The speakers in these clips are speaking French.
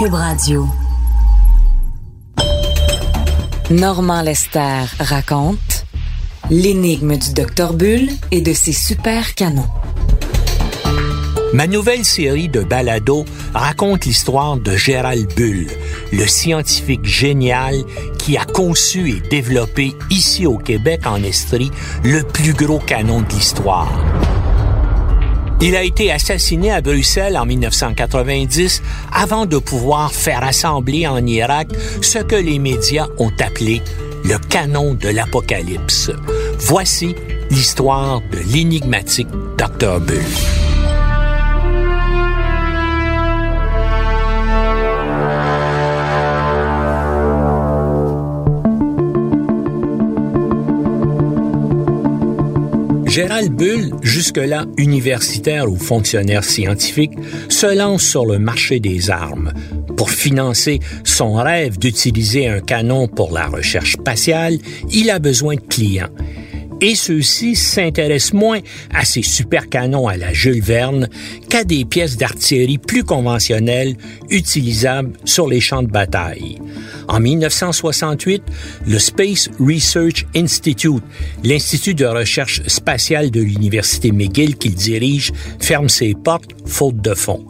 Cube Radio. Normand Lester raconte L'énigme du Docteur Bull et de ses super canons. Ma nouvelle série de balados raconte l'histoire de Gérald Bull, le scientifique génial qui a conçu et développé ici au Québec en Estrie le plus gros canon de l'histoire. Il a été assassiné à Bruxelles en 1990 avant de pouvoir faire assembler en Irak ce que les médias ont appelé le canon de l'Apocalypse. Voici l'histoire de l'énigmatique Dr. Bull. Gérald Bull, jusque-là universitaire ou fonctionnaire scientifique, se lance sur le marché des armes pour financer son rêve d'utiliser un canon pour la recherche spatiale, il a besoin de clients et ceux-ci s'intéressent moins à ces super canons à la Jules Verne qu'à des pièces d'artillerie plus conventionnelles utilisables sur les champs de bataille. En 1968, le Space Research Institute, l'institut de recherche spatiale de l'Université McGill qu'il dirige, ferme ses portes faute de fonds.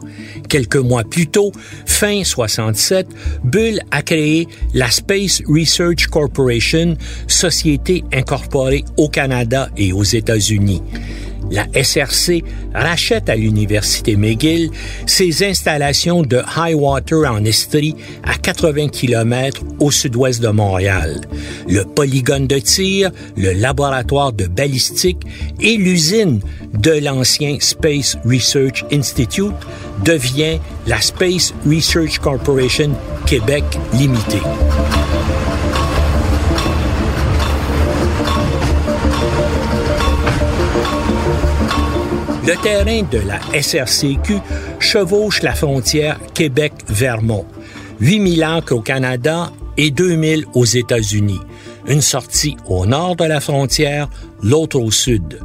Quelques mois plus tôt, fin 67, Bull a créé la Space Research Corporation, société incorporée au Canada et aux États-Unis la SRC rachète à l'Université McGill ses installations de High Water en Estrie à 80 km au sud-ouest de Montréal. Le polygone de tir, le laboratoire de balistique et l'usine de l'ancien Space Research Institute devient la Space Research Corporation Québec Limitée. Le terrain de la SRCQ chevauche la frontière Québec-Vermont. 8000 acres au Canada et 2000 aux États-Unis. Une sortie au nord de la frontière, l'autre au sud.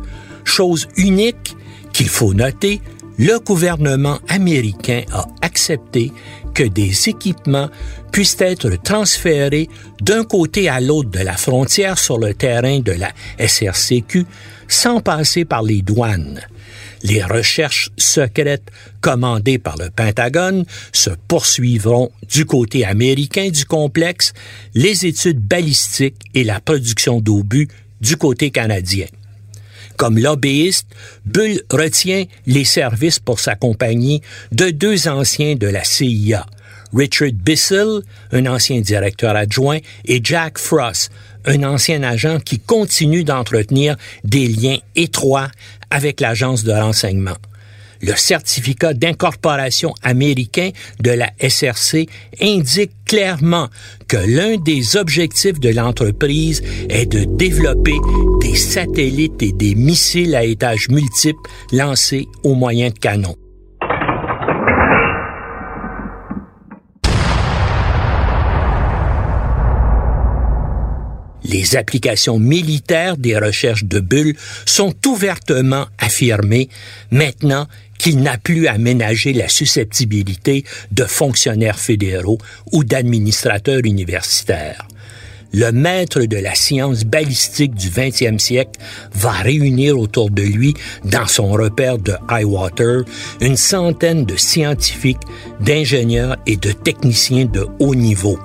Chose unique qu'il faut noter, le gouvernement américain a accepté que des équipements puissent être transférés d'un côté à l'autre de la frontière sur le terrain de la SRCQ sans passer par les douanes. Les recherches secrètes commandées par le Pentagone se poursuivront du côté américain du complexe, les études balistiques et la production d'obus du côté canadien. Comme lobbyiste, Bull retient les services pour sa compagnie de deux anciens de la CIA, Richard Bissell, un ancien directeur adjoint, et Jack Frost, un ancien agent qui continue d'entretenir des liens étroits avec l'agence de renseignement. Le certificat d'incorporation américain de la SRC indique clairement que l'un des objectifs de l'entreprise est de développer des satellites et des missiles à étages multiples lancés au moyen de canons. Les applications militaires des recherches de Bull sont ouvertement affirmées maintenant qu'il n'a plus à ménager la susceptibilité de fonctionnaires fédéraux ou d'administrateurs universitaires le maître de la science balistique du 20e siècle va réunir autour de lui, dans son repère de Highwater, une centaine de scientifiques, d'ingénieurs et de techniciens de haut niveau.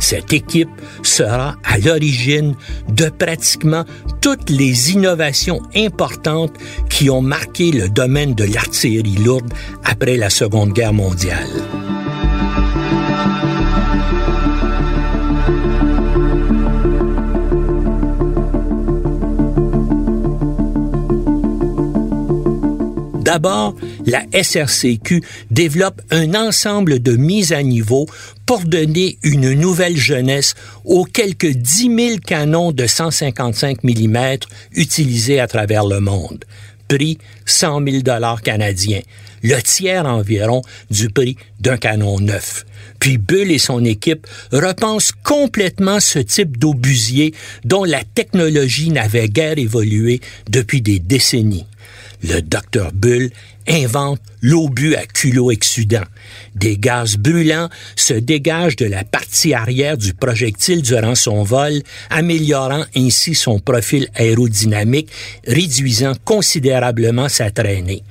Cette équipe sera à l'origine de pratiquement toutes les innovations importantes qui ont marqué le domaine de l'artillerie lourde après la Seconde Guerre mondiale. D'abord, la SRCQ développe un ensemble de mises à niveau pour donner une nouvelle jeunesse aux quelques 10 000 canons de 155 mm utilisés à travers le monde. Prix 100 000 dollars canadiens, le tiers environ du prix d'un canon neuf. Puis Bull et son équipe repensent complètement ce type d'obusier dont la technologie n'avait guère évolué depuis des décennies. Le docteur Bull invente l'obus à culot exsudant. Des gaz brûlants se dégagent de la partie arrière du projectile durant son vol, améliorant ainsi son profil aérodynamique, réduisant considérablement sa traînée.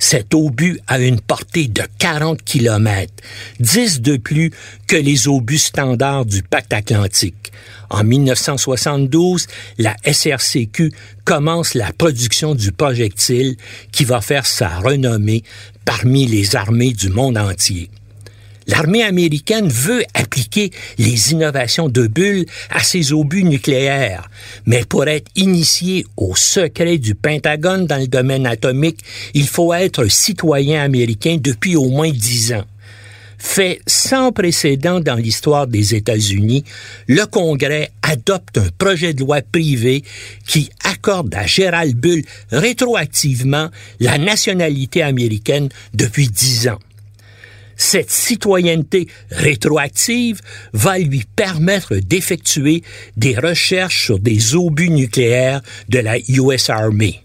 Cet obus a une portée de 40 km, 10 de plus que les obus standards du pacte atlantique. En 1972, la SRCQ commence la production du projectile qui va faire sa renommée parmi les armées du monde entier. L'armée américaine veut appliquer les innovations de Bull à ses obus nucléaires, mais pour être initié au secret du Pentagone dans le domaine atomique, il faut être citoyen américain depuis au moins dix ans. Fait sans précédent dans l'histoire des États-Unis, le Congrès adopte un projet de loi privé qui accorde à Gérald Bull rétroactivement la nationalité américaine depuis dix ans. Cette citoyenneté rétroactive va lui permettre d'effectuer des recherches sur des obus nucléaires de la US Army.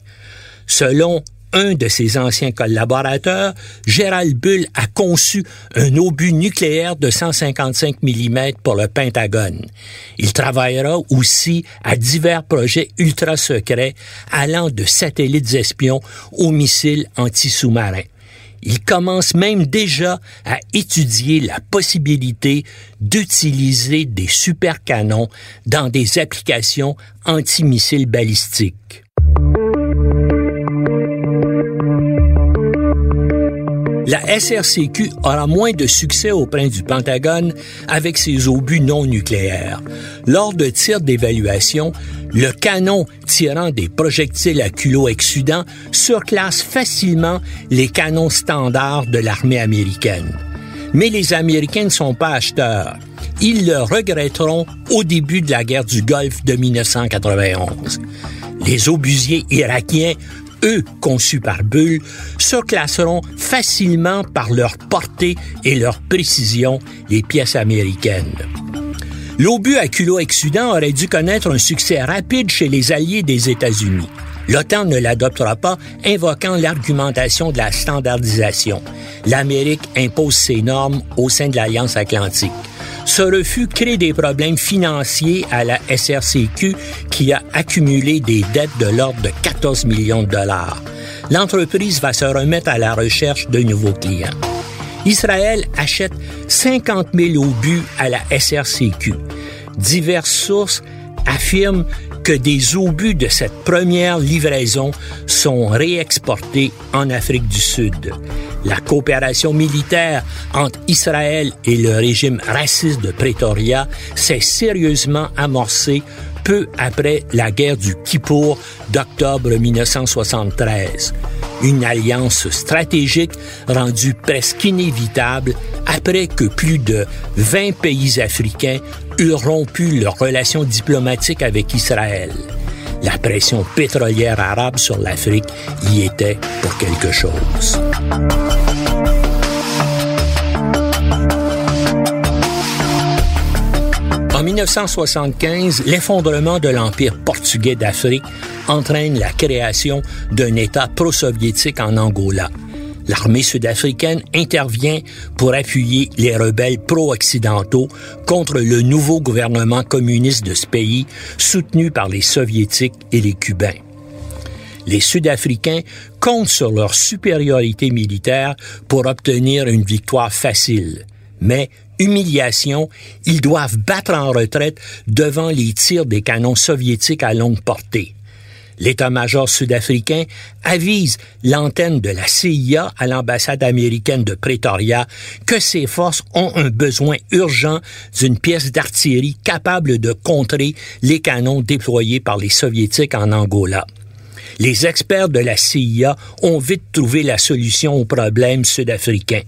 Selon un de ses anciens collaborateurs, Gérald Bull a conçu un obus nucléaire de 155 mm pour le Pentagone. Il travaillera aussi à divers projets ultra secrets allant de satellites espions aux missiles anti-sous-marins. Il commence même déjà à étudier la possibilité d'utiliser des supercanons dans des applications antimissiles balistiques. La SRCQ aura moins de succès auprès du Pentagone avec ses obus non nucléaires. Lors de tirs d'évaluation, le canon tirant des projectiles à culot exsudant surclasse facilement les canons standards de l'armée américaine. Mais les Américains ne sont pas acheteurs. Ils le regretteront au début de la guerre du Golfe de 1991. Les obusiers irakiens eux conçus par Bull, se classeront facilement par leur portée et leur précision les pièces américaines. L'obus à culot exsudant aurait dû connaître un succès rapide chez les alliés des États-Unis. L'OTAN ne l'adoptera pas, invoquant l'argumentation de la standardisation. L'Amérique impose ses normes au sein de l'Alliance atlantique. Ce refus crée des problèmes financiers à la SRCQ qui a accumulé des dettes de l'ordre de 14 millions de dollars. L'entreprise va se remettre à la recherche de nouveaux clients. Israël achète 50 000 obus à la SRCQ. Diverses sources affirment que des obus de cette première livraison sont réexportés en Afrique du Sud. La coopération militaire entre Israël et le régime raciste de Pretoria s'est sérieusement amorcée peu après la guerre du Kippour d'octobre 1973. Une alliance stratégique rendue presque inévitable après que plus de 20 pays africains eurent rompu leurs relations diplomatiques avec Israël. La pression pétrolière arabe sur l'Afrique y était pour quelque chose. En 1975, l'effondrement de l'Empire portugais d'Afrique entraîne la création d'un État pro-soviétique en Angola. L'armée sud-africaine intervient pour appuyer les rebelles pro-occidentaux contre le nouveau gouvernement communiste de ce pays, soutenu par les soviétiques et les cubains. Les Sud-Africains comptent sur leur supériorité militaire pour obtenir une victoire facile. Mais humiliation, ils doivent battre en retraite devant les tirs des canons soviétiques à longue portée. L'état-major sud-africain avise l'antenne de la CIA à l'ambassade américaine de Pretoria que ses forces ont un besoin urgent d'une pièce d'artillerie capable de contrer les canons déployés par les soviétiques en Angola. Les experts de la CIA ont vite trouvé la solution au problème sud-africain.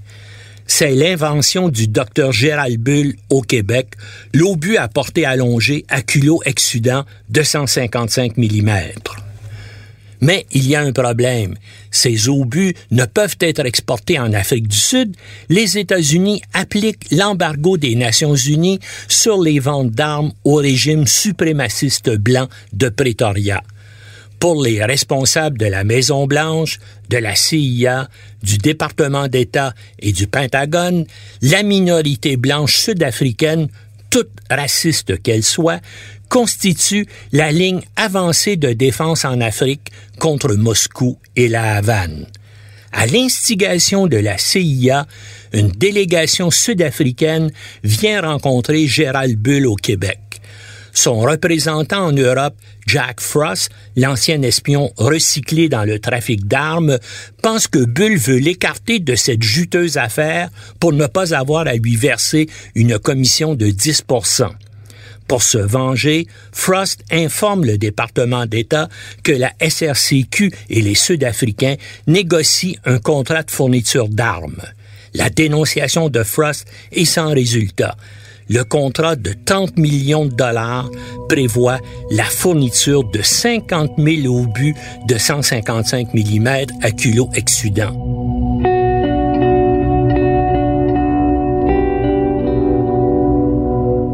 C'est l'invention du docteur Gérald Bull au Québec, l'obus à portée allongée à culot exsudant de 155 mm. Mais il y a un problème. Ces obus ne peuvent être exportés en Afrique du Sud. Les États-Unis appliquent l'embargo des Nations Unies sur les ventes d'armes au régime suprémaciste blanc de Pretoria. Pour les responsables de la Maison-Blanche, de la CIA, du département d'État et du Pentagone, la minorité blanche sud-africaine, toute raciste qu'elle soit, constitue la ligne avancée de défense en Afrique contre Moscou et la Havane. À l'instigation de la CIA, une délégation sud-africaine vient rencontrer Gérald Bull au Québec. Son représentant en Europe, Jack Frost, l'ancien espion recyclé dans le trafic d'armes, pense que Bull veut l'écarter de cette juteuse affaire pour ne pas avoir à lui verser une commission de 10% pour se venger, Frost informe le département d'État que la SRCQ et les Sud-Africains négocient un contrat de fourniture d'armes. La dénonciation de Frost est sans résultat. Le contrat de 30 millions de dollars prévoit la fourniture de 50 000 obus de 155 mm à culot exsudant.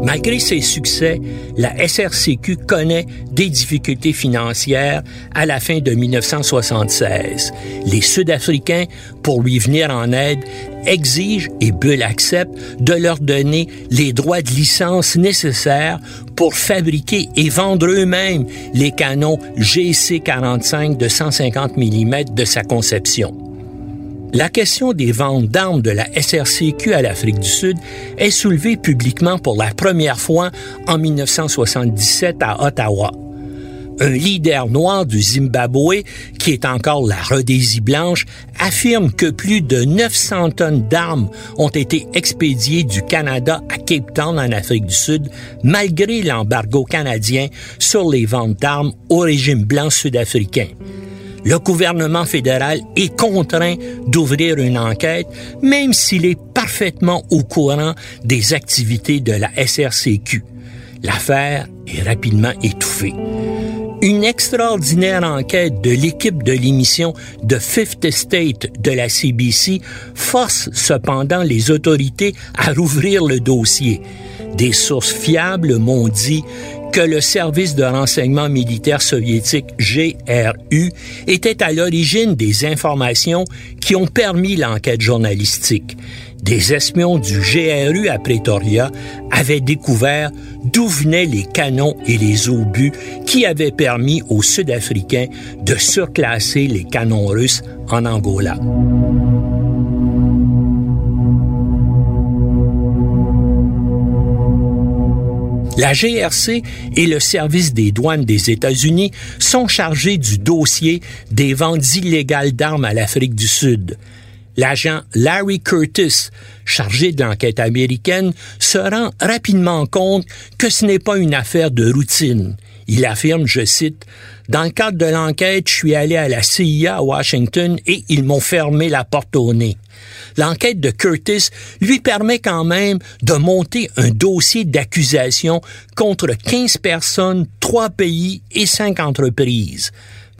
Malgré ses succès, la SRCQ connaît des difficultés financières à la fin de 1976. Les Sud-Africains, pour lui venir en aide, exigent, et Bull accepte, de leur donner les droits de licence nécessaires pour fabriquer et vendre eux-mêmes les canons GC-45 de 150 mm de sa conception. La question des ventes d'armes de la SRCQ à l'Afrique du Sud est soulevée publiquement pour la première fois en 1977 à Ottawa. Un leader noir du Zimbabwe, qui est encore la Rhodésie blanche, affirme que plus de 900 tonnes d'armes ont été expédiées du Canada à Cape Town en Afrique du Sud, malgré l'embargo canadien sur les ventes d'armes au régime blanc sud-africain le gouvernement fédéral est contraint d'ouvrir une enquête, même s'il est parfaitement au courant des activités de la SRCQ. L'affaire est rapidement étouffée. Une extraordinaire enquête de l'équipe de l'émission The Fifth Estate de la CBC force cependant les autorités à rouvrir le dossier. Des sources fiables m'ont dit que le service de renseignement militaire soviétique GRU était à l'origine des informations qui ont permis l'enquête journalistique. Des espions du GRU à Pretoria avaient découvert d'où venaient les canons et les obus qui avaient permis aux Sud-Africains de surclasser les canons russes en Angola. La GRC et le service des douanes des États-Unis sont chargés du dossier des ventes illégales d'armes à l'Afrique du Sud. L'agent Larry Curtis, chargé de l'enquête américaine, se rend rapidement compte que ce n'est pas une affaire de routine. Il affirme, je cite, Dans le cadre de l'enquête, je suis allé à la CIA à Washington et ils m'ont fermé la porte au nez l'enquête de Curtis lui permet quand même de monter un dossier d'accusation contre 15 personnes, 3 pays et 5 entreprises.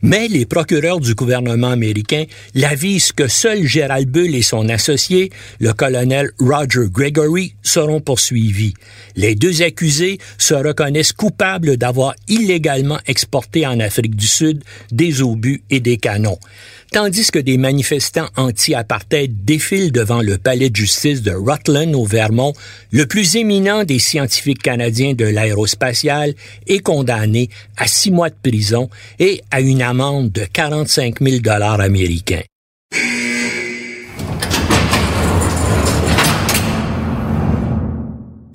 Mais les procureurs du gouvernement américain l'avisent que seul Gérald Bull et son associé, le colonel Roger Gregory, seront poursuivis. Les deux accusés se reconnaissent coupables d'avoir illégalement exporté en Afrique du Sud des obus et des canons tandis que des manifestants anti-apartheid défilent devant le palais de justice de Rutland au Vermont, le plus éminent des scientifiques canadiens de l'aérospatial est condamné à six mois de prison et à une amende de 45 000 dollars américains.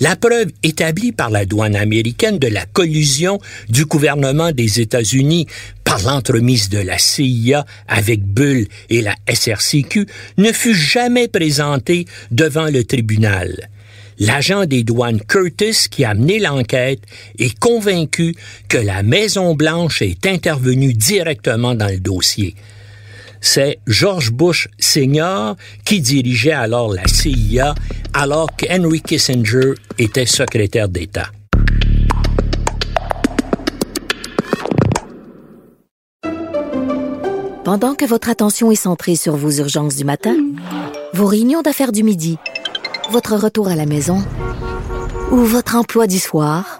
La preuve établie par la douane américaine de la collusion du gouvernement des États-Unis par l'entremise de la CIA avec Bull et la SRCQ ne fut jamais présentée devant le tribunal. L'agent des douanes Curtis, qui a mené l'enquête, est convaincu que la Maison-Blanche est intervenue directement dans le dossier. C'est George Bush Senior qui dirigeait alors la CIA alors qu'Henry Kissinger était secrétaire d'État. Pendant que votre attention est centrée sur vos urgences du matin, vos réunions d'affaires du midi, votre retour à la maison ou votre emploi du soir,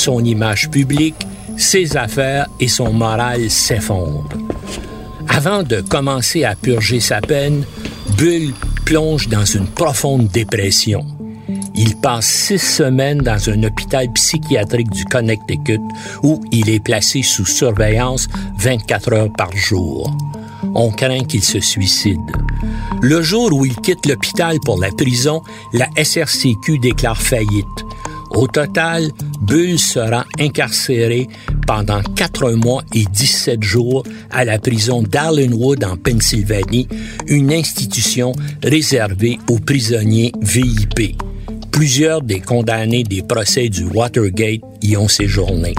Son image publique, ses affaires et son moral s'effondrent. Avant de commencer à purger sa peine, Bull plonge dans une profonde dépression. Il passe six semaines dans un hôpital psychiatrique du Connecticut où il est placé sous surveillance 24 heures par jour. On craint qu'il se suicide. Le jour où il quitte l'hôpital pour la prison, la SRCQ déclare faillite. Au total, Bull sera incarcéré pendant quatre mois et 17 jours à la prison d'Arlenwood en Pennsylvanie, une institution réservée aux prisonniers VIP. Plusieurs des condamnés des procès du Watergate y ont séjourné.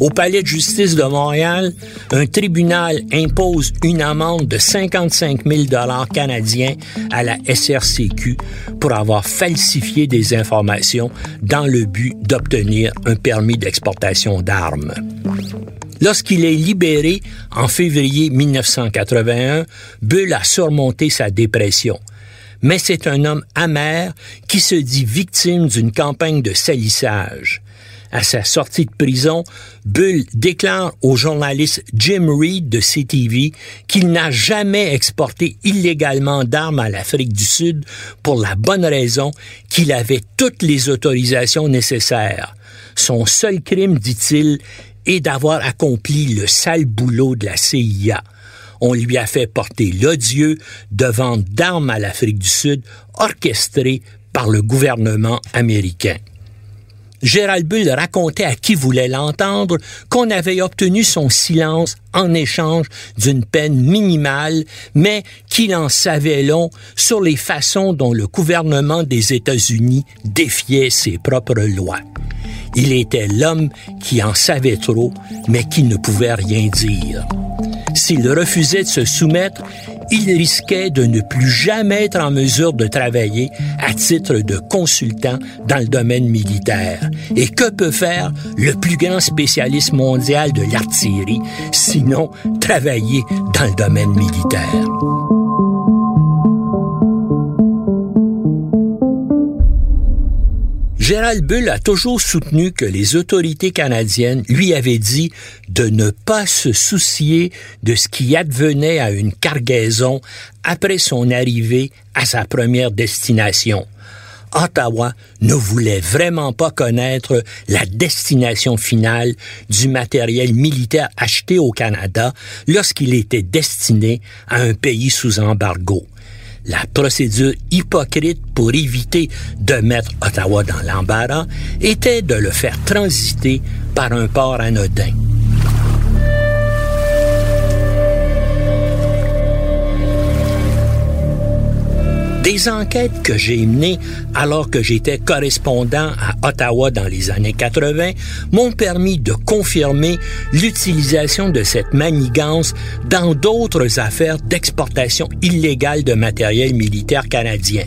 Au palais de justice de Montréal, un tribunal impose une amende de 55 000 dollars canadiens à la SRCQ pour avoir falsifié des informations dans le but d'obtenir un permis d'exportation d'armes. Lorsqu'il est libéré en février 1981, Bull a surmonté sa dépression. Mais c'est un homme amer qui se dit victime d'une campagne de salissage à sa sortie de prison, Bull déclare au journaliste Jim Reed de CTV qu'il n'a jamais exporté illégalement d'armes à l'Afrique du Sud pour la bonne raison qu'il avait toutes les autorisations nécessaires. Son seul crime, dit-il, est d'avoir accompli le sale boulot de la CIA. On lui a fait porter l'odieux de vente d'armes à l'Afrique du Sud orchestré par le gouvernement américain. Gérald Bull racontait à qui voulait l'entendre qu'on avait obtenu son silence en échange d'une peine minimale, mais qu'il en savait long sur les façons dont le gouvernement des États-Unis défiait ses propres lois. Il était l'homme qui en savait trop, mais qui ne pouvait rien dire. S'il refusait de se soumettre, il risquait de ne plus jamais être en mesure de travailler à titre de consultant dans le domaine militaire. Et que peut faire le plus grand spécialiste mondial de l'artillerie, sinon travailler dans le domaine militaire? Gérald Bull a toujours soutenu que les autorités canadiennes lui avaient dit de ne pas se soucier de ce qui advenait à une cargaison après son arrivée à sa première destination. Ottawa ne voulait vraiment pas connaître la destination finale du matériel militaire acheté au Canada lorsqu'il était destiné à un pays sous embargo. La procédure hypocrite pour éviter de mettre Ottawa dans l'embarras était de le faire transiter par un port anodin. Des enquêtes que j'ai menées alors que j'étais correspondant à Ottawa dans les années 80 m'ont permis de confirmer l'utilisation de cette manigance dans d'autres affaires d'exportation illégale de matériel militaire canadien.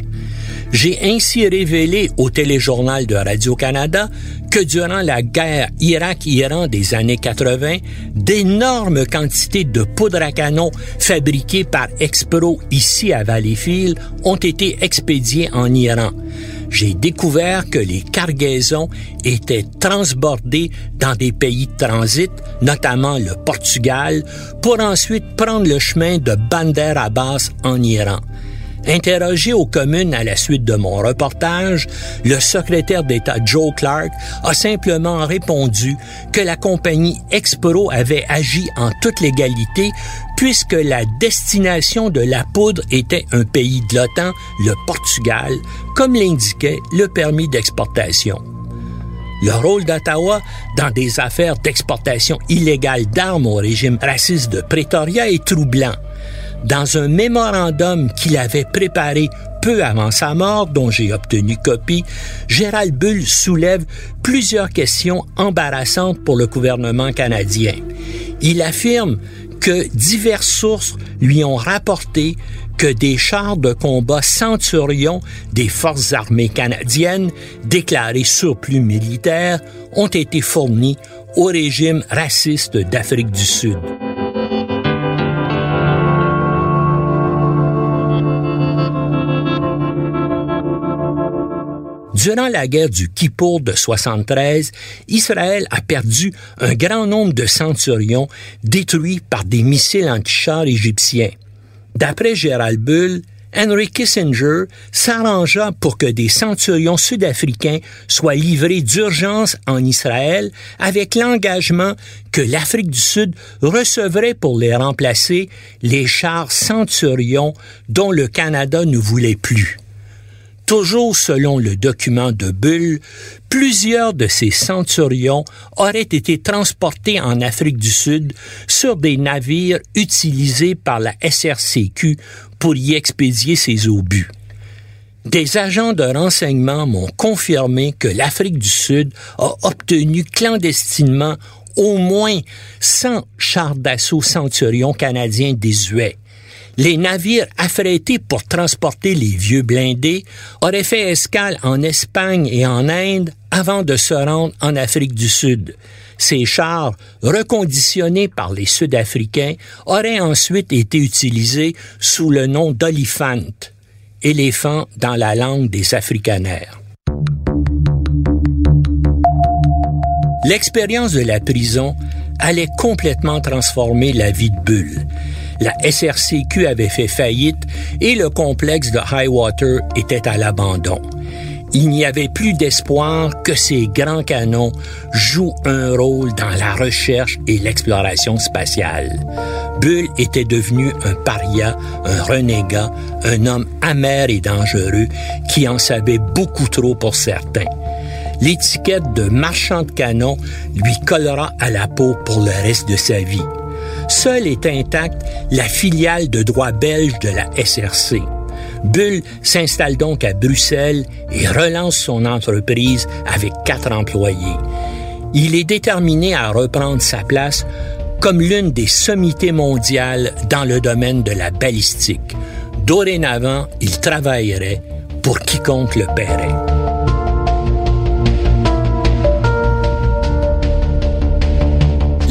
J'ai ainsi révélé au téléjournal de Radio-Canada que durant la guerre Irak-Iran des années 80, d'énormes quantités de poudre à canon fabriquées par Expro ici à Valleyfield ont été expédiées en Iran. J'ai découvert que les cargaisons étaient transbordées dans des pays de transit, notamment le Portugal, pour ensuite prendre le chemin de Bandar Abbas en Iran. Interrogé aux communes à la suite de mon reportage, le secrétaire d'État Joe Clark a simplement répondu que la compagnie Expro avait agi en toute légalité puisque la destination de la poudre était un pays de l'OTAN, le Portugal, comme l'indiquait le permis d'exportation. Le rôle d'Ottawa dans des affaires d'exportation illégale d'armes au régime raciste de Pretoria est troublant dans un mémorandum qu'il avait préparé peu avant sa mort, dont j'ai obtenu copie, Gérald Bull soulève plusieurs questions embarrassantes pour le gouvernement canadien. Il affirme que diverses sources lui ont rapporté que des chars de combat centurions des forces armées canadiennes, déclarés surplus militaires, ont été fournis au régime raciste d'Afrique du Sud. Durant la guerre du Kippour de 73, Israël a perdu un grand nombre de centurions détruits par des missiles anti-chars égyptiens. D'après Gérald Bull, Henry Kissinger s'arrangea pour que des centurions sud-africains soient livrés d'urgence en Israël avec l'engagement que l'Afrique du Sud recevrait pour les remplacer les chars centurions dont le Canada ne voulait plus. Toujours selon le document de Bull, plusieurs de ces centurions auraient été transportés en Afrique du Sud sur des navires utilisés par la SRCQ pour y expédier ses obus. Des agents de renseignement m'ont confirmé que l'Afrique du Sud a obtenu clandestinement au moins 100 chars d'assaut centurions canadiens désuets les navires affrétés pour transporter les vieux blindés auraient fait escale en Espagne et en Inde avant de se rendre en Afrique du Sud. Ces chars, reconditionnés par les Sud-Africains, auraient ensuite été utilisés sous le nom d'Oliphant, éléphant dans la langue des Afrikaners. L'expérience de la prison allait complètement transformer la vie de Bulle la SRCQ avait fait faillite et le complexe de Highwater était à l'abandon. Il n'y avait plus d'espoir que ces grands canons jouent un rôle dans la recherche et l'exploration spatiale. Bull était devenu un paria, un renégat, un homme amer et dangereux qui en savait beaucoup trop pour certains. L'étiquette de marchand de canons lui collera à la peau pour le reste de sa vie. Seule est intacte la filiale de droit belge de la SRC. Bull s'installe donc à Bruxelles et relance son entreprise avec quatre employés. Il est déterminé à reprendre sa place comme l'une des sommités mondiales dans le domaine de la balistique. Dorénavant, il travaillerait pour quiconque le paierait.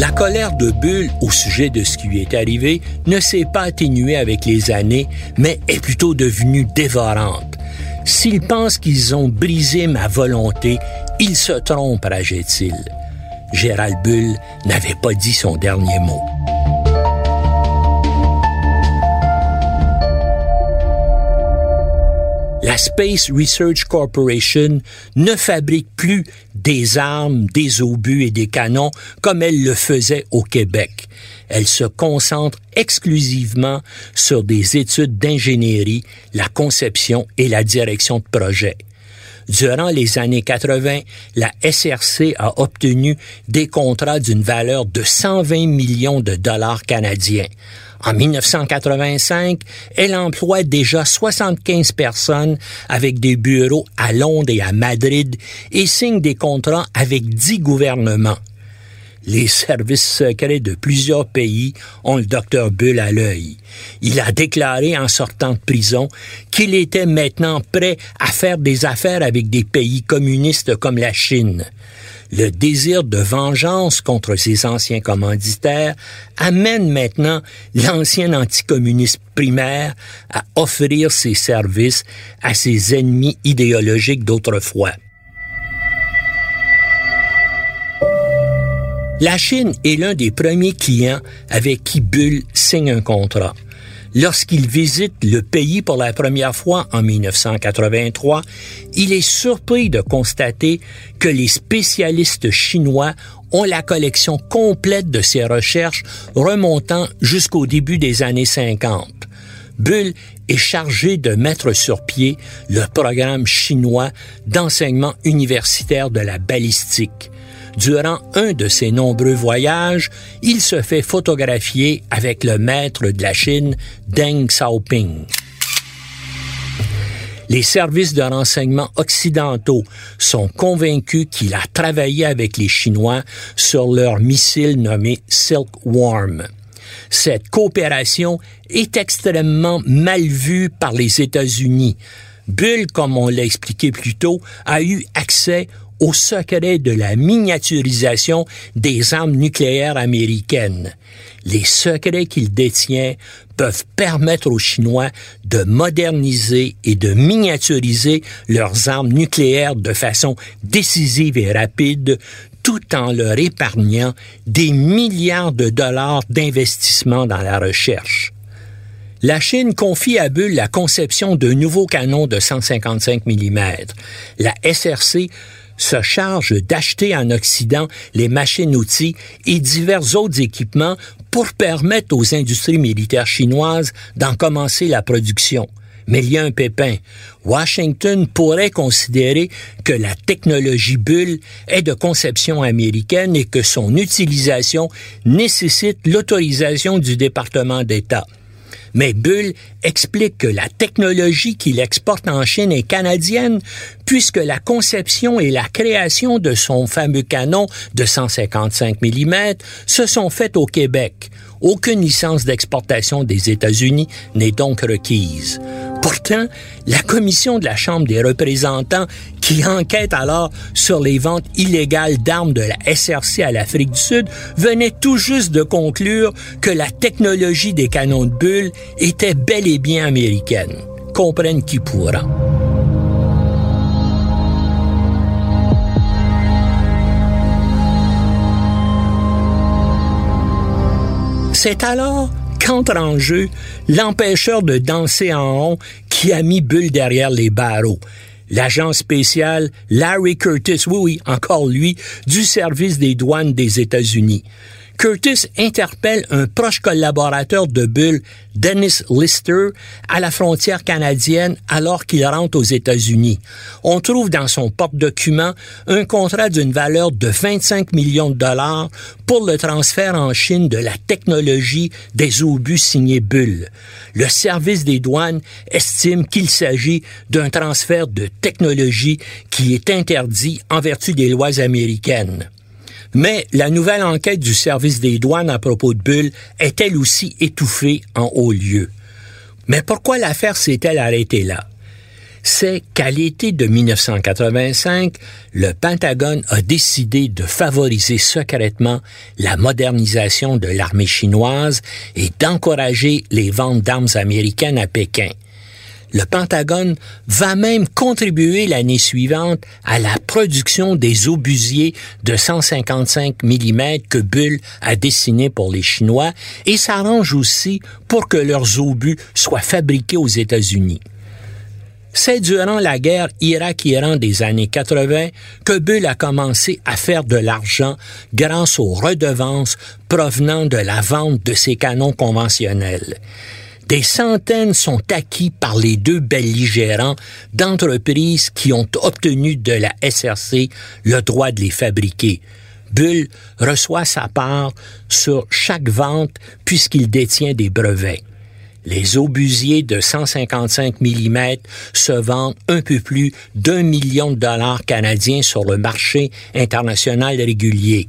La colère de Bull au sujet de ce qui lui est arrivé ne s'est pas atténuée avec les années, mais est plutôt devenue dévorante. S'ils pensent qu'ils ont brisé ma volonté, ils se trompent, rageait-il. Gérald Bull n'avait pas dit son dernier mot. la Space Research Corporation ne fabrique plus des armes, des obus et des canons comme elle le faisait au Québec. Elle se concentre exclusivement sur des études d'ingénierie, la conception et la direction de projets. Durant les années 80, la SRC a obtenu des contrats d'une valeur de 120 millions de dollars canadiens. En 1985, elle emploie déjà 75 personnes avec des bureaux à Londres et à Madrid et signe des contrats avec 10 gouvernements. Les services secrets de plusieurs pays ont le docteur Bull à l'œil. Il a déclaré en sortant de prison qu'il était maintenant prêt à faire des affaires avec des pays communistes comme la Chine le désir de vengeance contre ses anciens commanditaires amène maintenant l'ancien anticommuniste primaire à offrir ses services à ses ennemis idéologiques d'autrefois. La Chine est l'un des premiers clients avec qui Bull signe un contrat. Lorsqu'il visite le pays pour la première fois en 1983, il est surpris de constater que les spécialistes chinois ont la collection complète de ses recherches remontant jusqu'au début des années 50. Bull est chargé de mettre sur pied le programme chinois d'enseignement universitaire de la balistique. Durant un de ses nombreux voyages, il se fait photographier avec le maître de la Chine, Deng Xiaoping. Les services de renseignement occidentaux sont convaincus qu'il a travaillé avec les Chinois sur leur missile nommé Silkworm. Cette coopération est extrêmement mal vue par les États-Unis. Bull, comme on l'a expliqué plus tôt, a eu accès au secret de la miniaturisation des armes nucléaires américaines. Les secrets qu'il détient peuvent permettre aux Chinois de moderniser et de miniaturiser leurs armes nucléaires de façon décisive et rapide, tout en leur épargnant des milliards de dollars d'investissement dans la recherche. La Chine confie à Bull la conception d'un nouveau canon de 155 mm. La SRC se charge d'acheter en Occident les machines-outils et divers autres équipements pour permettre aux industries militaires chinoises d'en commencer la production. Mais il y a un pépin. Washington pourrait considérer que la technologie bulle est de conception américaine et que son utilisation nécessite l'autorisation du département d'État. Mais Bull explique que la technologie qu'il exporte en Chine est canadienne, puisque la conception et la création de son fameux canon de 155 mm se sont faites au Québec. Aucune licence d'exportation des États-Unis n'est donc requise. Pourtant, la commission de la Chambre des représentants, qui enquête alors sur les ventes illégales d'armes de la SRC à l'Afrique du Sud, venait tout juste de conclure que la technologie des canons de bulles était bel et bien américaine. Comprenne qui pourra. C'est alors qu'entre en jeu l'empêcheur de danser en rond qui a mis Bull derrière les barreaux. L'agent spécial Larry Curtis, oui, oui, encore lui, du service des douanes des États-Unis. Curtis interpelle un proche collaborateur de Bull, Dennis Lister, à la frontière canadienne alors qu'il rentre aux États-Unis. On trouve dans son porte-document un contrat d'une valeur de 25 millions de dollars pour le transfert en Chine de la technologie des obus signés Bull. Le service des douanes estime qu'il s'agit d'un transfert de technologie qui est interdit en vertu des lois américaines. Mais la nouvelle enquête du service des douanes à propos de Bull est elle aussi étouffée en haut lieu. Mais pourquoi l'affaire s'est-elle arrêtée là? c'est qu'à l'été de 1985, le Pentagone a décidé de favoriser secrètement la modernisation de l'armée chinoise et d'encourager les ventes d'armes américaines à Pékin. Le Pentagone va même contribuer l'année suivante à la production des obusiers de 155 mm que Bull a dessinés pour les Chinois et s'arrange aussi pour que leurs obus soient fabriqués aux États-Unis. C'est durant la guerre Irak-Iran des années 80 que Bull a commencé à faire de l'argent grâce aux redevances provenant de la vente de ses canons conventionnels. Des centaines sont acquis par les deux belligérants d'entreprises qui ont obtenu de la SRC le droit de les fabriquer. Bull reçoit sa part sur chaque vente puisqu'il détient des brevets. Les obusiers de 155 mm se vendent un peu plus d'un million de dollars canadiens sur le marché international régulier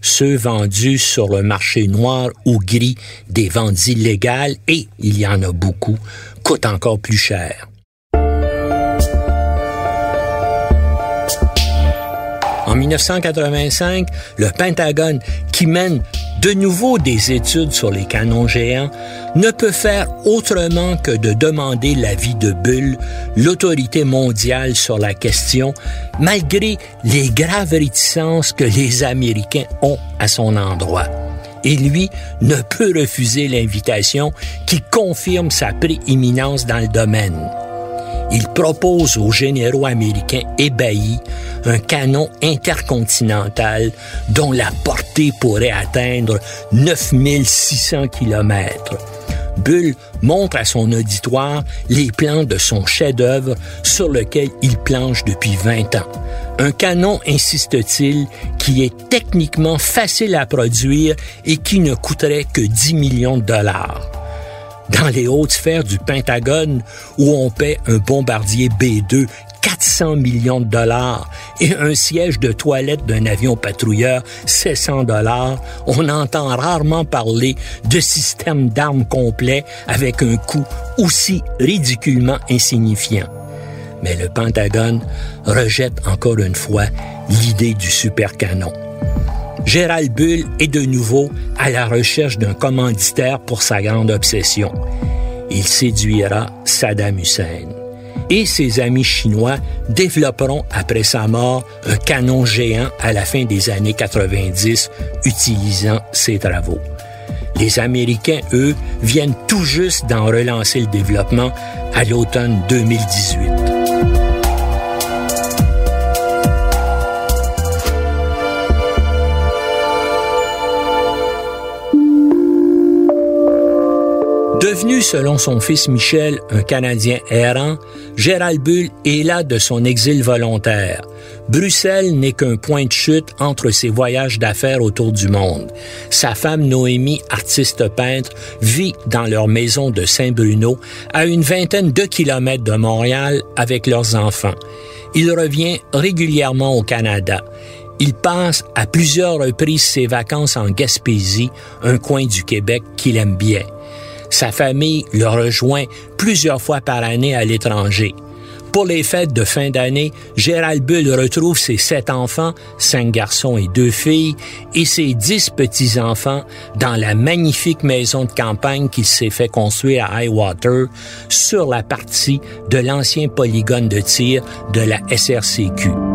ceux vendus sur le marché noir ou gris des ventes illégales, et il y en a beaucoup, coûtent encore plus cher. En 1985, le Pentagone, qui mène de nouveau des études sur les canons géants, ne peut faire autrement que de demander l'avis de Bull, l'autorité mondiale sur la question, malgré les graves réticences que les Américains ont à son endroit. et lui ne peut refuser l'invitation qui confirme sa prééminence dans le domaine. Il propose aux généraux américains ébahis un canon intercontinental dont la portée pourrait atteindre 9600 kilomètres. Bull montre à son auditoire les plans de son chef-d'œuvre sur lequel il planche depuis 20 ans. Un canon, insiste-t-il, qui est techniquement facile à produire et qui ne coûterait que 10 millions de dollars. Dans les hautes sphères du Pentagone, où on paie un bombardier B-2 400 millions de dollars et un siège de toilette d'un avion patrouilleur 700 dollars, on entend rarement parler de système d'armes complet avec un coût aussi ridiculement insignifiant. Mais le Pentagone rejette encore une fois l'idée du supercanon. Gérald Bull est de nouveau à la recherche d'un commanditaire pour sa grande obsession. Il séduira Saddam Hussein et ses amis chinois développeront après sa mort un canon géant à la fin des années 90 utilisant ses travaux. Les Américains, eux, viennent tout juste d'en relancer le développement à l'automne 2018. Devenu, selon son fils Michel, un Canadien errant, Gérald Bull est là de son exil volontaire. Bruxelles n'est qu'un point de chute entre ses voyages d'affaires autour du monde. Sa femme Noémie, artiste peintre, vit dans leur maison de Saint-Bruno, à une vingtaine de kilomètres de Montréal, avec leurs enfants. Il revient régulièrement au Canada. Il passe à plusieurs reprises ses vacances en Gaspésie, un coin du Québec qu'il aime bien. Sa famille le rejoint plusieurs fois par année à l'étranger. Pour les fêtes de fin d'année, Gérald Bull retrouve ses sept enfants, cinq garçons et deux filles, et ses dix petits-enfants dans la magnifique maison de campagne qu'il s'est fait construire à Highwater sur la partie de l'ancien polygone de tir de la SRCQ.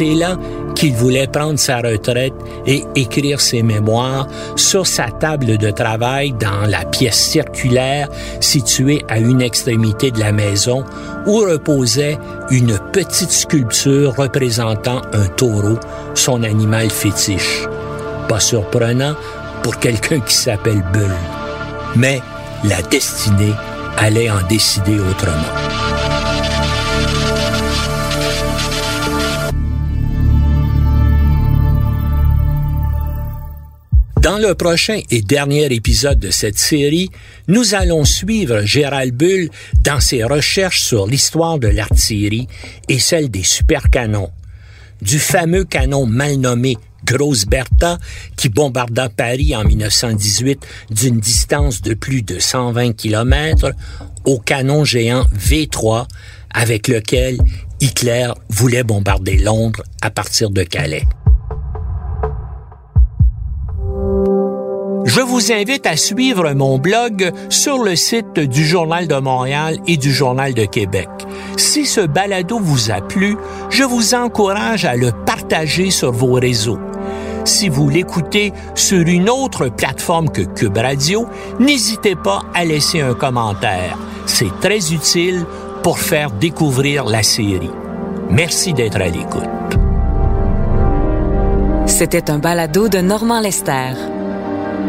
C'est là qu'il voulait prendre sa retraite et écrire ses mémoires sur sa table de travail dans la pièce circulaire située à une extrémité de la maison où reposait une petite sculpture représentant un taureau, son animal fétiche. Pas surprenant pour quelqu'un qui s'appelle Bull. Mais la destinée allait en décider autrement. Le prochain et dernier épisode de cette série, nous allons suivre Gérald Bull dans ses recherches sur l'histoire de l'artillerie et celle des supercanons. Du fameux canon mal nommé Grosse Bertha qui bombarda Paris en 1918 d'une distance de plus de 120 km au canon géant V3 avec lequel Hitler voulait bombarder Londres à partir de Calais. Je vous invite à suivre mon blog sur le site du Journal de Montréal et du Journal de Québec. Si ce balado vous a plu, je vous encourage à le partager sur vos réseaux. Si vous l'écoutez sur une autre plateforme que Cube Radio, n'hésitez pas à laisser un commentaire. C'est très utile pour faire découvrir la série. Merci d'être à l'écoute. C'était un balado de Normand Lester.